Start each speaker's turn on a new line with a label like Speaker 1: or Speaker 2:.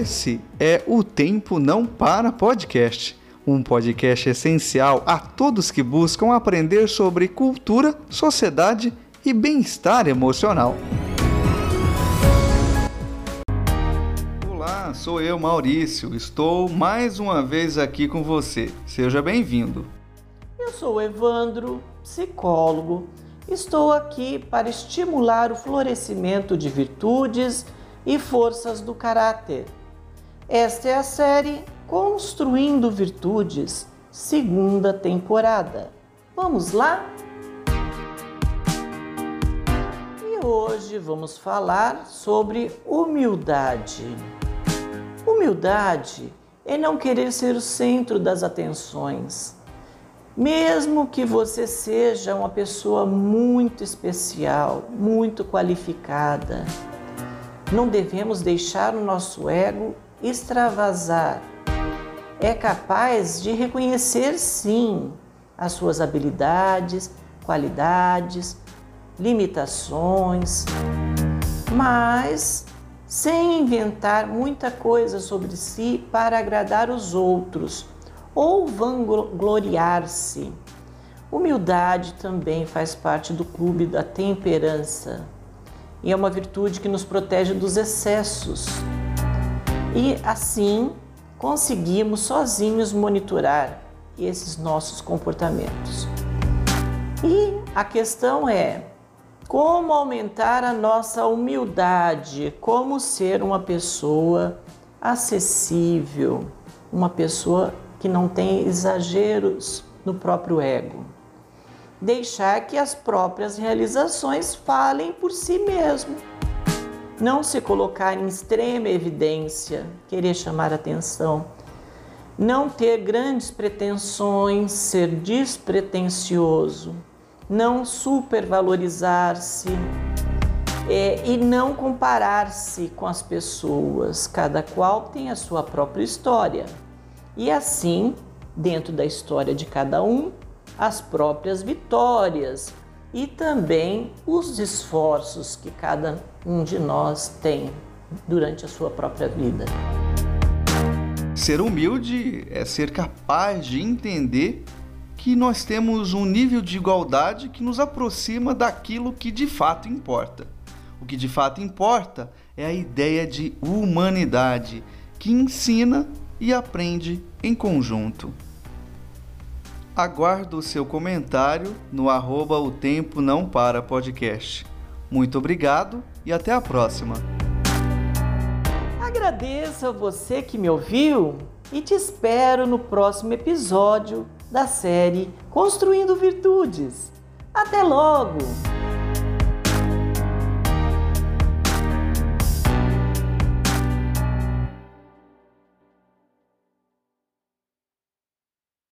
Speaker 1: Esse é o Tempo Não Para Podcast, um podcast essencial a todos que buscam aprender sobre cultura, sociedade e bem-estar emocional. Olá, sou eu, Maurício. Estou mais uma vez aqui com você. Seja bem-vindo.
Speaker 2: Eu sou Evandro, psicólogo. Estou aqui para estimular o florescimento de virtudes e forças do caráter. Esta é a série Construindo Virtudes, segunda temporada. Vamos lá? E hoje vamos falar sobre humildade. Humildade é não querer ser o centro das atenções. Mesmo que você seja uma pessoa muito especial, muito qualificada, não devemos deixar o nosso ego extravasar. É capaz de reconhecer, sim, as suas habilidades, qualidades, limitações, mas sem inventar muita coisa sobre si para agradar os outros ou vangloriar-se. Humildade também faz parte do clube da temperança e é uma virtude que nos protege dos excessos. E assim conseguimos sozinhos monitorar esses nossos comportamentos. E a questão é como aumentar a nossa humildade, como ser uma pessoa acessível, uma pessoa que não tem exageros no próprio ego deixar que as próprias realizações falem por si mesmo. Não se colocar em extrema evidência, querer chamar atenção. Não ter grandes pretensões, ser despretensioso. Não supervalorizar-se. É, e não comparar-se com as pessoas, cada qual tem a sua própria história. E assim, dentro da história de cada um, as próprias vitórias e também os esforços que cada um de nós tem durante a sua própria vida.
Speaker 1: Ser humilde é ser capaz de entender que nós temos um nível de igualdade que nos aproxima daquilo que de fato importa. O que de fato importa é a ideia de humanidade que ensina e aprende em conjunto. Aguardo o seu comentário no arroba o tempo não para podcast. Muito obrigado e até a próxima.
Speaker 2: Agradeço a você que me ouviu e te espero no próximo episódio da série Construindo Virtudes. Até logo!